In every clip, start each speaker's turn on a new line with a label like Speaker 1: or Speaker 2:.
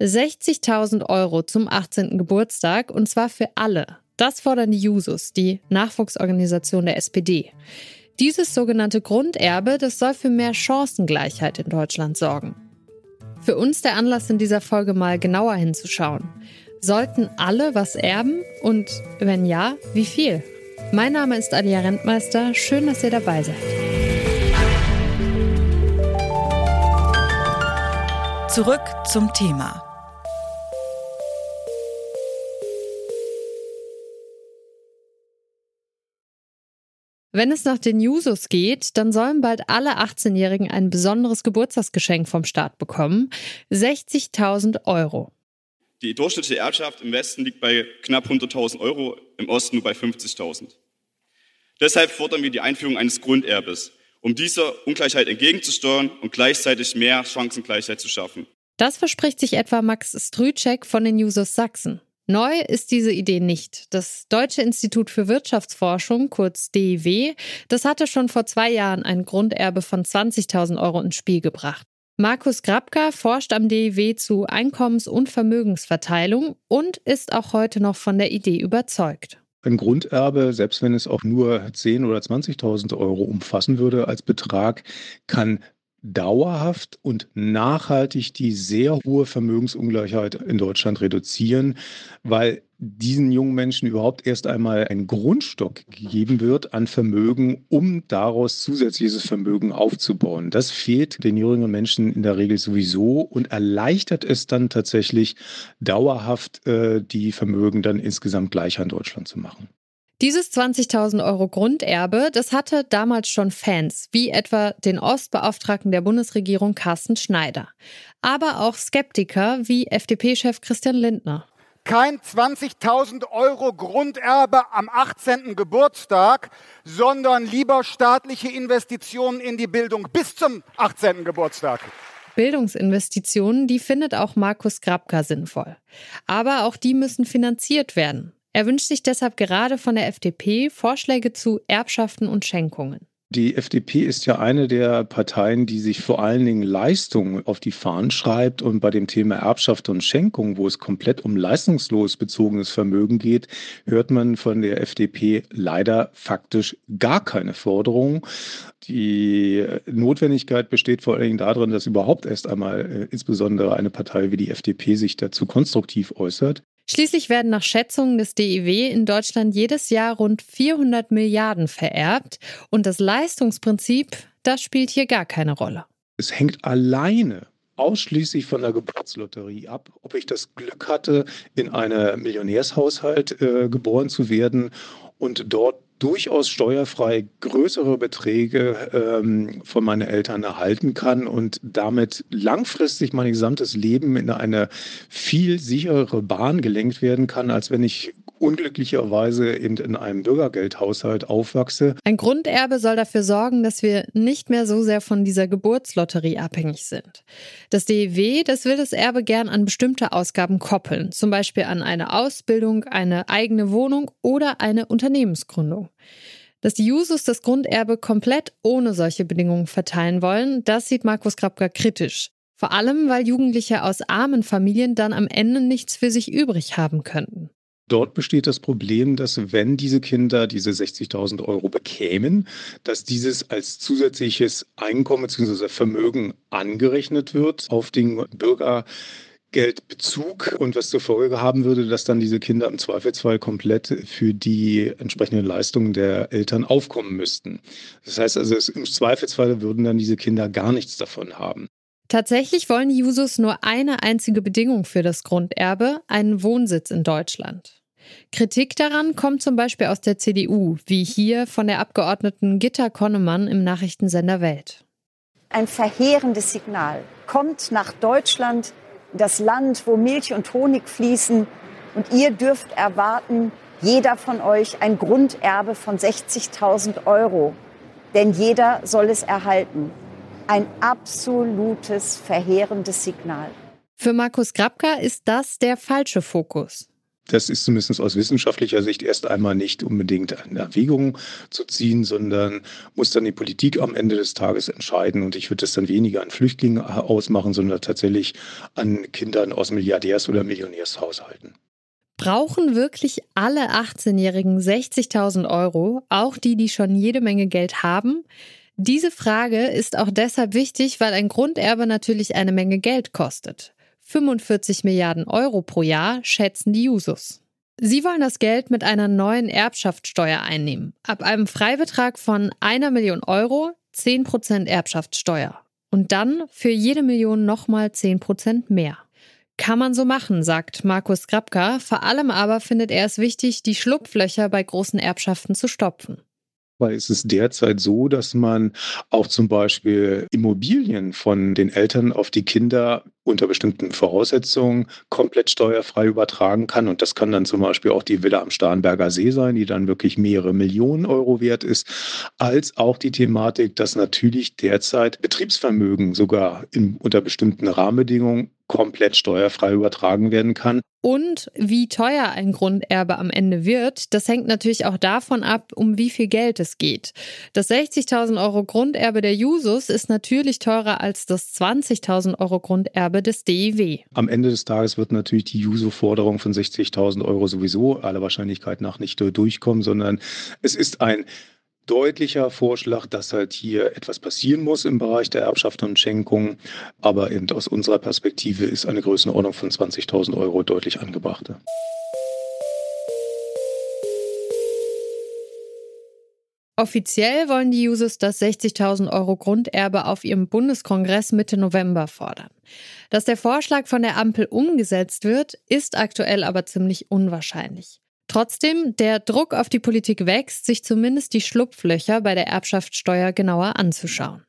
Speaker 1: 60.000 Euro zum 18. Geburtstag und zwar für alle. Das fordern die Jusos, die Nachwuchsorganisation der SPD. Dieses sogenannte Grunderbe, das soll für mehr Chancengleichheit in Deutschland sorgen. Für uns der Anlass in dieser Folge mal genauer hinzuschauen. Sollten alle was erben und wenn ja, wie viel? Mein Name ist Alia Rentmeister. Schön, dass ihr dabei seid.
Speaker 2: Zurück zum Thema.
Speaker 1: Wenn es nach den Jusos geht, dann sollen bald alle 18-Jährigen ein besonderes Geburtstagsgeschenk vom Staat bekommen. 60.000 Euro.
Speaker 3: Die durchschnittliche Erbschaft im Westen liegt bei knapp 100.000 Euro, im Osten nur bei 50.000. Deshalb fordern wir die Einführung eines Grunderbes, um dieser Ungleichheit entgegenzusteuern und gleichzeitig mehr Chancengleichheit zu schaffen.
Speaker 1: Das verspricht sich etwa Max Strüczek von den Jusos Sachsen. Neu ist diese Idee nicht. Das Deutsche Institut für Wirtschaftsforschung, kurz DIW, das hatte schon vor zwei Jahren ein Grunderbe von 20.000 Euro ins Spiel gebracht. Markus Grabka forscht am DIW zu Einkommens- und Vermögensverteilung und ist auch heute noch von der Idee überzeugt.
Speaker 4: Ein Grunderbe, selbst wenn es auch nur 10.000 oder 20.000 Euro umfassen würde als Betrag, kann dauerhaft und nachhaltig die sehr hohe Vermögensungleichheit in Deutschland reduzieren, weil diesen jungen Menschen überhaupt erst einmal ein Grundstock gegeben wird an Vermögen, um daraus zusätzliches Vermögen aufzubauen. Das fehlt den jüngeren Menschen in der Regel sowieso und erleichtert es dann tatsächlich dauerhaft äh, die Vermögen dann insgesamt gleicher in Deutschland zu machen.
Speaker 1: Dieses 20.000 Euro Grunderbe, das hatte damals schon Fans, wie etwa den Ostbeauftragten der Bundesregierung Carsten Schneider. Aber auch Skeptiker wie FDP-Chef Christian Lindner.
Speaker 5: Kein 20.000 Euro Grunderbe am 18. Geburtstag, sondern lieber staatliche Investitionen in die Bildung bis zum 18. Geburtstag.
Speaker 1: Bildungsinvestitionen, die findet auch Markus Grabka sinnvoll. Aber auch die müssen finanziert werden. Er wünscht sich deshalb gerade von der FDP Vorschläge zu Erbschaften und Schenkungen.
Speaker 4: Die FDP ist ja eine der Parteien, die sich vor allen Dingen Leistungen auf die Fahnen schreibt. Und bei dem Thema Erbschaft und Schenkung, wo es komplett um leistungslos bezogenes Vermögen geht, hört man von der FDP leider faktisch gar keine Forderungen. Die Notwendigkeit besteht vor allen Dingen darin, dass überhaupt erst einmal äh, insbesondere eine Partei wie die FDP sich dazu konstruktiv äußert.
Speaker 1: Schließlich werden nach Schätzungen des DIW in Deutschland jedes Jahr rund 400 Milliarden vererbt und das Leistungsprinzip, das spielt hier gar keine Rolle.
Speaker 4: Es hängt alleine ausschließlich von der Geburtslotterie ab, ob ich das Glück hatte, in einem Millionärshaushalt äh, geboren zu werden und dort durchaus steuerfrei größere Beträge ähm, von meinen Eltern erhalten kann und damit langfristig mein gesamtes Leben in eine viel sicherere Bahn gelenkt werden kann, als wenn ich unglücklicherweise eben in einem Bürgergeldhaushalt aufwachse.
Speaker 1: Ein Grunderbe soll dafür sorgen, dass wir nicht mehr so sehr von dieser Geburtslotterie abhängig sind. Das DEW, das will das Erbe gern an bestimmte Ausgaben koppeln, zum Beispiel an eine Ausbildung, eine eigene Wohnung oder eine Unternehmensgründung. Dass die Jusos das Grunderbe komplett ohne solche Bedingungen verteilen wollen, das sieht Markus Krapka kritisch. Vor allem, weil Jugendliche aus armen Familien dann am Ende nichts für sich übrig haben könnten.
Speaker 4: Dort besteht das Problem, dass wenn diese Kinder diese 60.000 Euro bekämen, dass dieses als zusätzliches Einkommen bzw. Vermögen angerechnet wird auf den Bürgergeldbezug und was zur Folge haben würde, dass dann diese Kinder im Zweifelsfall komplett für die entsprechenden Leistungen der Eltern aufkommen müssten. Das heißt also, im Zweifelsfall würden dann diese Kinder gar nichts davon haben.
Speaker 1: Tatsächlich wollen die Jusos nur eine einzige Bedingung für das Grunderbe, einen Wohnsitz in Deutschland. Kritik daran kommt zum Beispiel aus der CDU, wie hier von der Abgeordneten Gitta Konnemann im Nachrichtensender Welt.
Speaker 6: Ein verheerendes Signal kommt nach Deutschland, das Land, wo Milch und Honig fließen. Und ihr dürft erwarten, jeder von euch ein Grunderbe von 60.000 Euro. Denn jeder soll es erhalten ein absolutes verheerendes Signal.
Speaker 1: Für Markus Grabka ist das der falsche Fokus.
Speaker 4: Das ist zumindest aus wissenschaftlicher Sicht erst einmal nicht unbedingt eine Erwägung zu ziehen, sondern muss dann die Politik am Ende des Tages entscheiden. Und ich würde das dann weniger an Flüchtlingen ausmachen, sondern tatsächlich an Kindern aus Milliardärs- oder Millionärshaushalten.
Speaker 1: Brauchen wirklich alle 18-Jährigen 60.000 Euro, auch die, die schon jede Menge Geld haben? Diese Frage ist auch deshalb wichtig, weil ein Grunderbe natürlich eine Menge Geld kostet. 45 Milliarden Euro pro Jahr schätzen die Jusos. Sie wollen das Geld mit einer neuen Erbschaftssteuer einnehmen. Ab einem Freibetrag von einer Million Euro 10% Erbschaftssteuer. Und dann für jede Million nochmal 10% mehr. Kann man so machen, sagt Markus Grabka. Vor allem aber findet er es wichtig, die Schlupflöcher bei großen Erbschaften zu stopfen
Speaker 4: weil es ist derzeit so, dass man auch zum Beispiel Immobilien von den Eltern auf die Kinder unter bestimmten Voraussetzungen komplett steuerfrei übertragen kann. Und das kann dann zum Beispiel auch die Villa am Starnberger See sein, die dann wirklich mehrere Millionen Euro wert ist, als auch die Thematik, dass natürlich derzeit Betriebsvermögen sogar in, unter bestimmten Rahmenbedingungen komplett steuerfrei übertragen werden kann.
Speaker 1: Und wie teuer ein Grunderbe am Ende wird, das hängt natürlich auch davon ab, um wie viel Geld es geht. Das 60.000 Euro Grunderbe der Jusos ist natürlich teurer als das 20.000 Euro Grunderbe des DIW.
Speaker 4: Am Ende des Tages wird natürlich die Juso-Forderung von 60.000 Euro sowieso aller Wahrscheinlichkeit nach nicht durchkommen, sondern es ist ein deutlicher Vorschlag, dass halt hier etwas passieren muss im Bereich der Erbschaft und Schenkung. Aber eben aus unserer Perspektive ist eine Größenordnung von 20.000 Euro deutlich angebrachter.
Speaker 1: Offiziell wollen die Jusos das 60.000 Euro Grunderbe auf ihrem Bundeskongress Mitte November fordern. Dass der Vorschlag von der Ampel umgesetzt wird, ist aktuell aber ziemlich unwahrscheinlich. Trotzdem, der Druck auf die Politik wächst, sich zumindest die Schlupflöcher bei der Erbschaftssteuer genauer anzuschauen.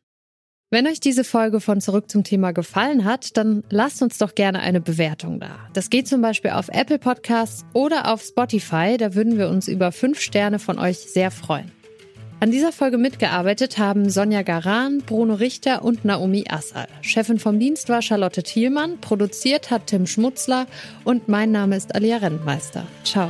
Speaker 1: Wenn euch diese Folge von Zurück zum Thema gefallen hat, dann lasst uns doch gerne eine Bewertung da. Das geht zum Beispiel auf Apple Podcasts oder auf Spotify, da würden wir uns über fünf Sterne von euch sehr freuen. An dieser Folge mitgearbeitet haben Sonja Garan, Bruno Richter und Naomi Assal. Chefin vom Dienst war Charlotte Thielmann, produziert hat Tim Schmutzler und mein Name ist Alia Rentmeister. Ciao.